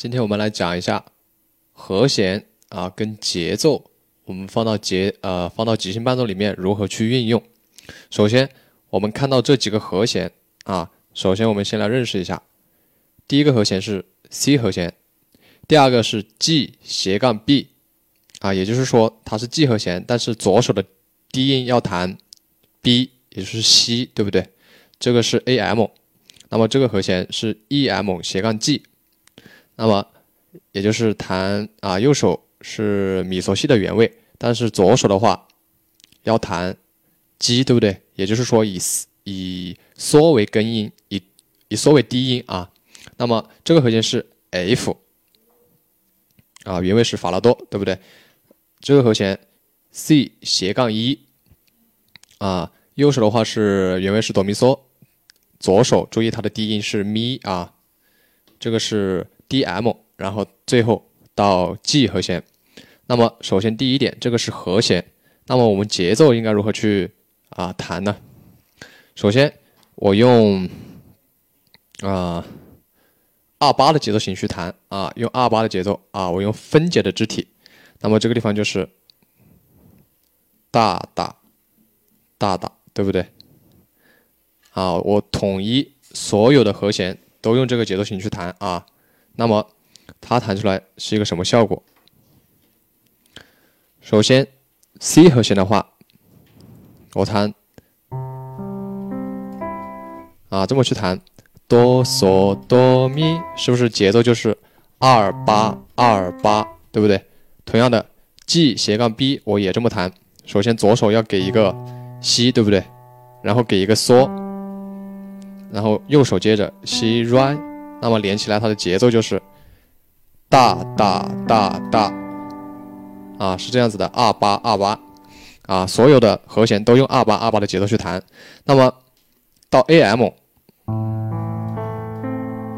今天我们来讲一下和弦啊跟节奏，我们放到节呃放到即兴伴奏里面如何去运用。首先，我们看到这几个和弦啊，首先我们先来认识一下。第一个和弦是 C 和弦，第二个是 G 斜杠 B 啊，也就是说它是 G 和弦，但是左手的低音要弹 B，也就是 C，对不对？这个是 AM。那么这个和弦是 E M 斜杠 G，那么也就是弹啊右手是米索西的原位，但是左手的话要弹 G，对不对？也就是说以以嗦为根音，以以嗦为低音啊。那么这个和弦是 F 啊，原位是法拉多，对不对？这个和弦 C 斜杠一啊，右手的话是原位是哆咪嗦。左手注意它的低音是咪啊，这个是 D M，然后最后到 G 和弦。那么首先第一点，这个是和弦。那么我们节奏应该如何去啊弹呢？首先我用啊二八的节奏型去弹啊，用二八的节奏啊，我用分解的肢体。那么这个地方就是大大大大，对不对？啊，我统一所有的和弦都用这个节奏型去弹啊，那么它弹出来是一个什么效果？首先，C 和弦的话，我弹啊这么去弹，哆嗦哆咪，是不是节奏就是二八二八，对不对？同样的，G 斜杠 B 我也这么弹，首先左手要给一个 C，对不对？然后给一个嗦。然后右手接着 C right，那么连起来它的节奏就是大大大大，啊是这样子的二八二八，啊所有的和弦都用二八二八的节奏去弹。那么到 A M，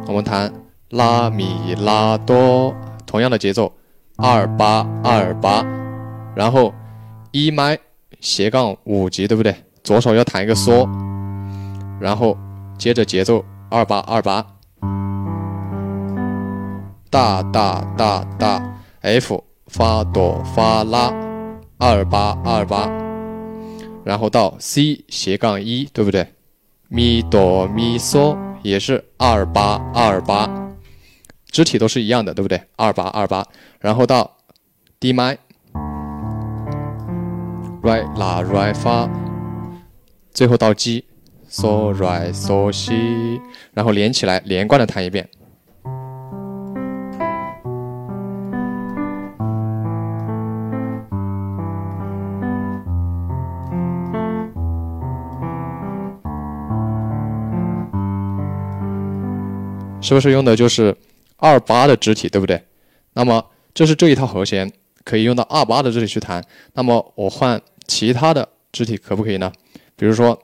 我们弹拉米拉哆，同样的节奏二八二八，然后 E 麦斜杠五级，对不对？左手要弹一个嗦，然后。接着节奏二八二八，大大大大，F 发哆发拉，二八二八，然后到 C 斜杠一，对不对？咪哆咪嗦也是二八二八，肢体都是一样的，对不对？二八二八，然后到 Dmi，re 拉 Re 发，最后到 G。嗦来嗦西，然后连起来，连贯的弹一遍，是不是用的就是二八的肢体，对不对？那么这是这一套和弦可以用到二八的肢体去弹。那么我换其他的肢体可不可以呢？比如说。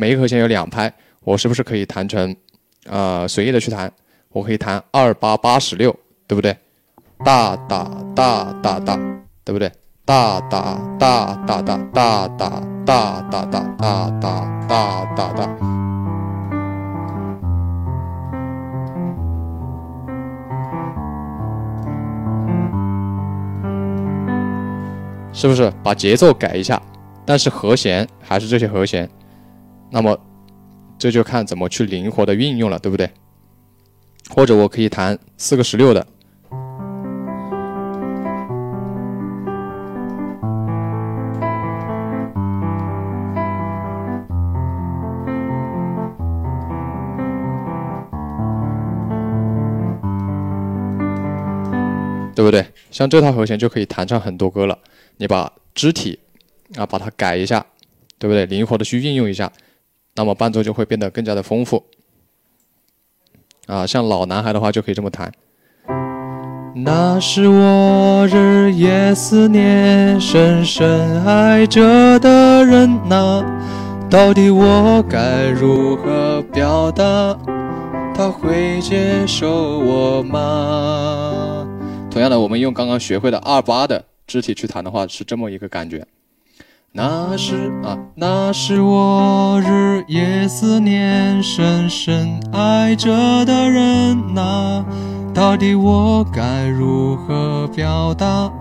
每一个和弦有两拍，我是不是可以弹成，呃，随意的去弹？我可以弹二八八十六，对不对？大大大大大，对不对？大大大大大大大大大大大大大大，是不是把节奏改一下？但是和弦还是这些和弦。那么，这就看怎么去灵活的运用了，对不对？或者我可以弹四个十六的，对不对？像这套和弦就可以弹唱很多歌了。你把肢体啊，把它改一下，对不对？灵活的去运用一下。那么伴奏就会变得更加的丰富，啊，像老男孩的话就可以这么弹。那是我日夜思念、深深爱着的人呐，到底我该如何表达？他会接受我吗？同样的，我们用刚刚学会的二八的肢体去弹的话，是这么一个感觉。那是啊，那是我日夜思念、深深爱着的人呐。到底我该如何表达？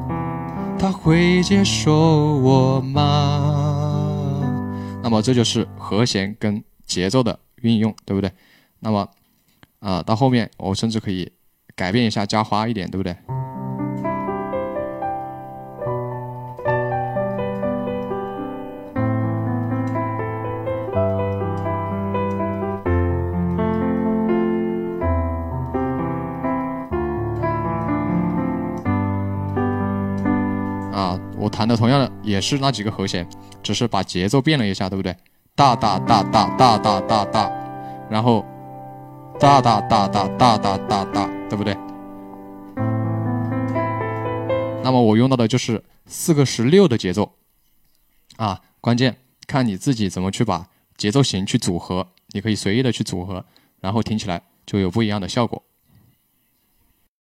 他会接受我吗？那么这就是和弦跟节奏的运用，对不对？那么啊，到后面我甚至可以改变一下，加花一点，对不对？我弹的同样的也是那几个和弦，只是把节奏变了一下，对不对？大大大大大大大大，然后大大大大大大大大，对不对？那么我用到的就是四个十六的节奏，啊，关键看你自己怎么去把节奏型去组合，你可以随意的去组合，然后听起来就有不一样的效果。